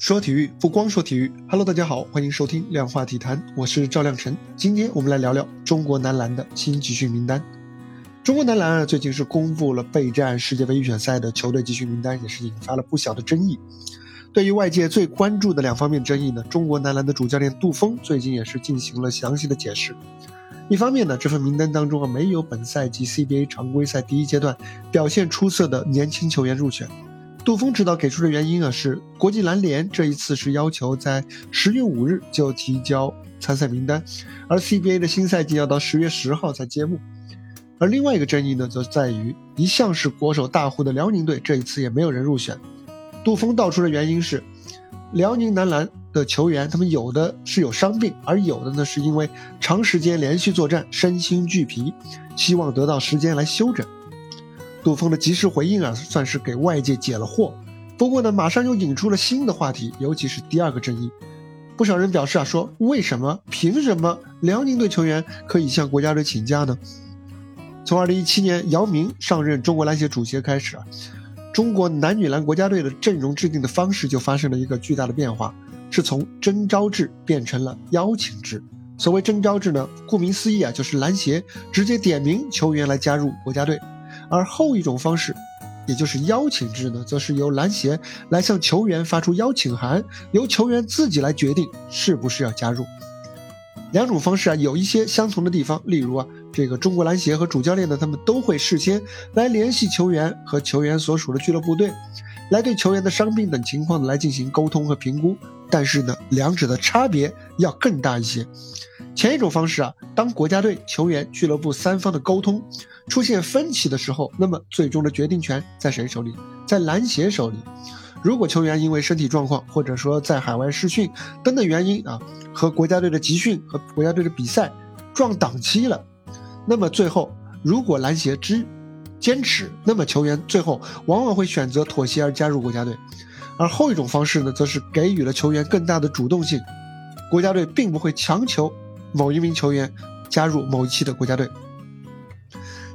说体育不光说体育，Hello，大家好，欢迎收听量化体坛，我是赵亮晨。今天我们来聊聊中国男篮的新集训名单。中国男篮啊，最近是公布了备战世界杯预选赛的球队集训名单，也是引发了不小的争议。对于外界最关注的两方面争议呢，中国男篮的主教练杜峰最近也是进行了详细的解释。一方面呢，这份名单当中啊，没有本赛季 CBA 常规赛第一阶段表现出色的年轻球员入选。杜峰指导给出的原因啊，是国际篮联这一次是要求在十月五日就提交参赛名单，而 CBA 的新赛季要到十月十号才揭幕。而另外一个争议呢，则在于一向是国手大户的辽宁队这一次也没有人入选。杜峰道出的原因是，辽宁男篮的球员他们有的是有伤病，而有的呢是因为长时间连续作战身心俱疲，希望得到时间来休整。杜峰的及时回应啊，算是给外界解了惑。不过呢，马上又引出了新的话题，尤其是第二个争议。不少人表示啊，说为什么、凭什么辽宁队球员可以向国家队请假呢？从2017年姚明上任中国篮协主席开始啊，中国男女篮国家队的阵容制定的方式就发生了一个巨大的变化，是从征召制变成了邀请制。所谓征召制呢，顾名思义啊，就是篮协直接点名球员来加入国家队。而后一种方式，也就是邀请制呢，则是由篮协来向球员发出邀请函，由球员自己来决定是不是要加入。两种方式啊，有一些相同的地方，例如啊，这个中国篮协和主教练呢，他们都会事先来联系球员和球员所属的俱乐部队，来对球员的伤病等情况来进行沟通和评估。但是呢，两者的差别要更大一些。前一种方式啊，当国家队、球员、俱乐部三方的沟通出现分歧的时候，那么最终的决定权在谁手里？在篮协手里。如果球员因为身体状况，或者说在海外试训等等原因啊，和国家队的集训和国家队的比赛撞档期了，那么最后如果篮协支坚持，那么球员最后往往会选择妥协而加入国家队。而后一种方式呢，则是给予了球员更大的主动性，国家队并不会强求某一名球员加入某一期的国家队。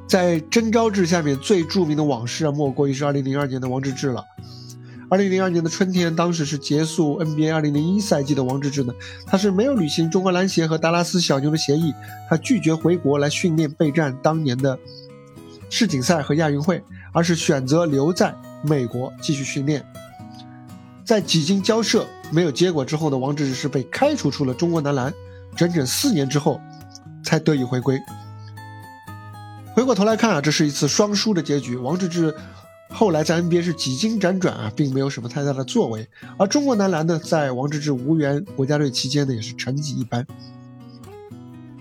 在征召制下面最著名的往事啊，莫过于是2002年的王治郅了。2002年的春天，当时是结束 NBA 2001赛季的王治郅呢，他是没有履行中国篮协和达拉斯小牛的协议，他拒绝回国来训练备战当年的世锦赛和亚运会，而是选择留在美国继续训练。在几经交涉没有结果之后呢，王治郅是被开除出了中国男篮，整整四年之后才得以回归。回过头来看啊，这是一次双输的结局。王治郅后来在 NBA 是几经辗转啊，并没有什么太大的作为。而中国男篮呢，在王治郅无缘国家队期间呢，也是成绩一般。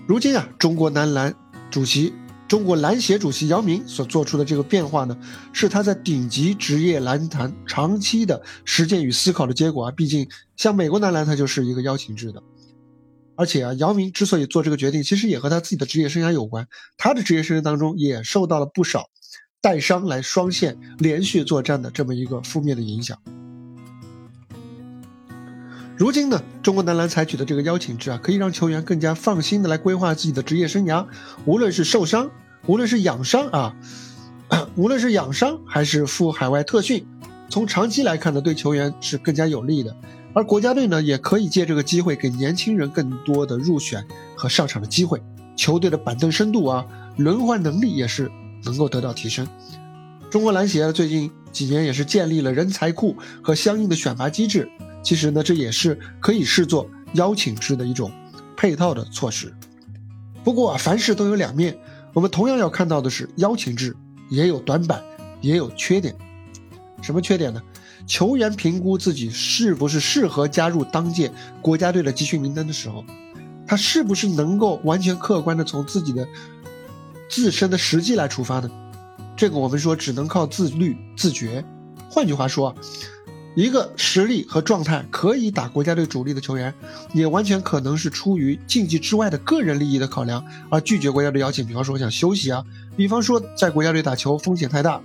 如今啊，中国男篮主席。中国篮协主席姚明所做出的这个变化呢，是他在顶级职业篮坛长期的实践与思考的结果啊。毕竟，像美国男篮，它就是一个邀请制的。而且啊，姚明之所以做这个决定，其实也和他自己的职业生涯有关。他的职业生涯当中也受到了不少带伤来双线连续作战的这么一个负面的影响。如今呢，中国男篮采取的这个邀请制啊，可以让球员更加放心的来规划自己的职业生涯。无论是受伤，无论是养伤啊，无论是养伤还是赴海外特训，从长期来看呢，对球员是更加有利的。而国家队呢，也可以借这个机会给年轻人更多的入选和上场的机会，球队的板凳深度啊，轮换能力也是能够得到提升。中国篮协最近几年也是建立了人才库和相应的选拔机制。其实呢，这也是可以视作邀请制的一种配套的措施。不过啊，凡事都有两面，我们同样要看到的是，邀请制也有短板，也有缺点。什么缺点呢？球员评估自己是不是适合加入当届国家队的集训名单的时候，他是不是能够完全客观的从自己的自身的实际来出发呢？这个我们说只能靠自律自觉。换句话说。一个实力和状态可以打国家队主力的球员，也完全可能是出于竞技之外的个人利益的考量而拒绝国家队邀请。比方说，我想休息啊，比方说在国家队打球风险太大，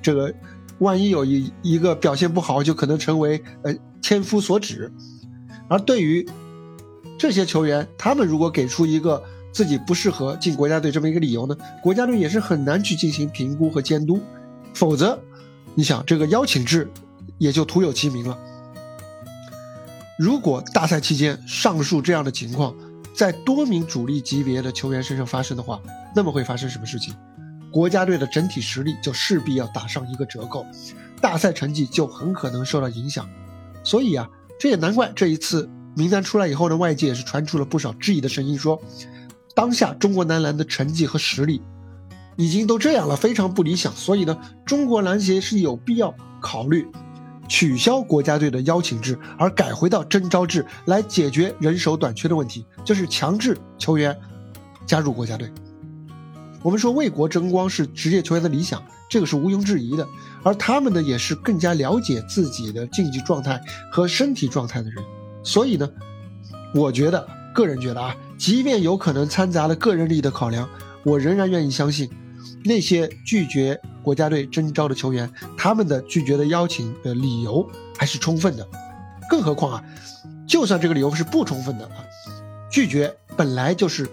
这个万一有一一个表现不好，就可能成为呃千夫所指。而对于这些球员，他们如果给出一个自己不适合进国家队这么一个理由呢，国家队也是很难去进行评估和监督。否则，你想这个邀请制。也就徒有其名了。如果大赛期间上述这样的情况在多名主力级别的球员身上发生的话，那么会发生什么事情？国家队的整体实力就势必要打上一个折扣，大赛成绩就很可能受到影响。所以啊，这也难怪这一次名单出来以后呢，外界也是传出了不少质疑的声音，说当下中国男篮的成绩和实力已经都这样了，非常不理想。所以呢，中国篮协是有必要考虑取消国家队的邀请制，而改回到征召制来解决人手短缺的问题，就是强制球员加入国家队。我们说为国争光是职业球员的理想，这个是毋庸置疑的。而他们呢，也是更加了解自己的竞技状态和身体状态的人。所以呢，我觉得，个人觉得啊，即便有可能掺杂了个人利益的考量，我仍然愿意相信，那些拒绝国家队征召的球员，他们的拒绝的邀请的理由还是充分的。更何况啊，就算这个理由是不充分的啊，拒绝本来就是。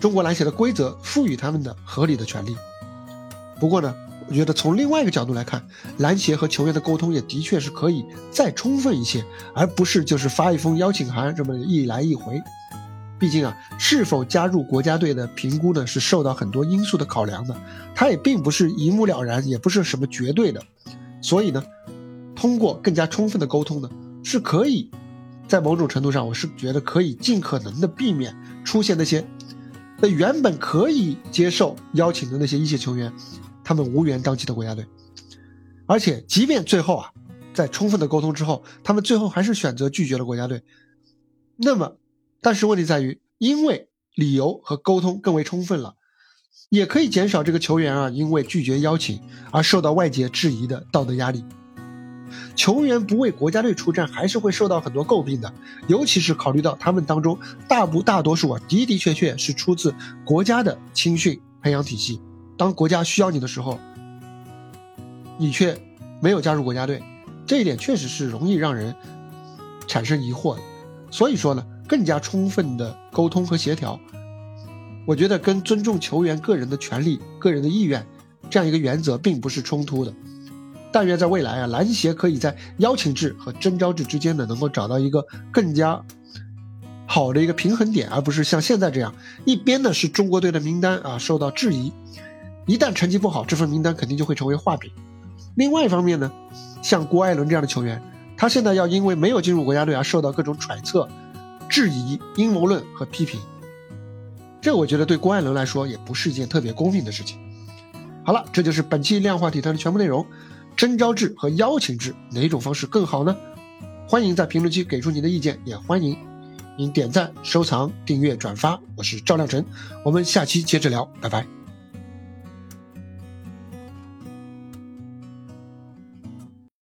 中国篮协的规则赋予他们的合理的权利。不过呢，我觉得从另外一个角度来看，篮协和球员的沟通也的确是可以再充分一些，而不是就是发一封邀请函这么一来一回。毕竟啊，是否加入国家队的评估呢，是受到很多因素的考量的，它也并不是一目了然，也不是什么绝对的。所以呢，通过更加充分的沟通呢，是可以在某种程度上，我是觉得可以尽可能的避免出现那些。那原本可以接受邀请的那些一线球员，他们无缘当起的国家队，而且即便最后啊，在充分的沟通之后，他们最后还是选择拒绝了国家队。那么，但是问题在于，因为理由和沟通更为充分了，也可以减少这个球员啊因为拒绝邀请而受到外界质疑的道德压力。球员不为国家队出战，还是会受到很多诟病的。尤其是考虑到他们当中大部大多数啊，的的确确是出自国家的青训培养体系。当国家需要你的时候，你却没有加入国家队，这一点确实是容易让人产生疑惑的。所以说呢，更加充分的沟通和协调，我觉得跟尊重球员个人的权利、个人的意愿这样一个原则，并不是冲突的。但愿在未来啊，篮协可以在邀请制和征召制之间呢，能够找到一个更加好的一个平衡点，而不是像现在这样，一边呢是中国队的名单啊受到质疑，一旦成绩不好，这份名单肯定就会成为画饼。另外一方面呢，像郭艾伦这样的球员，他现在要因为没有进入国家队而受到各种揣测、质疑、阴谋论和批评，这我觉得对郭艾伦来说也不是一件特别公平的事情。好了，这就是本期量化体坛的全部内容。征召制和邀请制哪种方式更好呢？欢迎在评论区给出您的意见，也欢迎您点赞、收藏、订阅、转发。我是赵亮晨，我们下期接着聊，拜拜。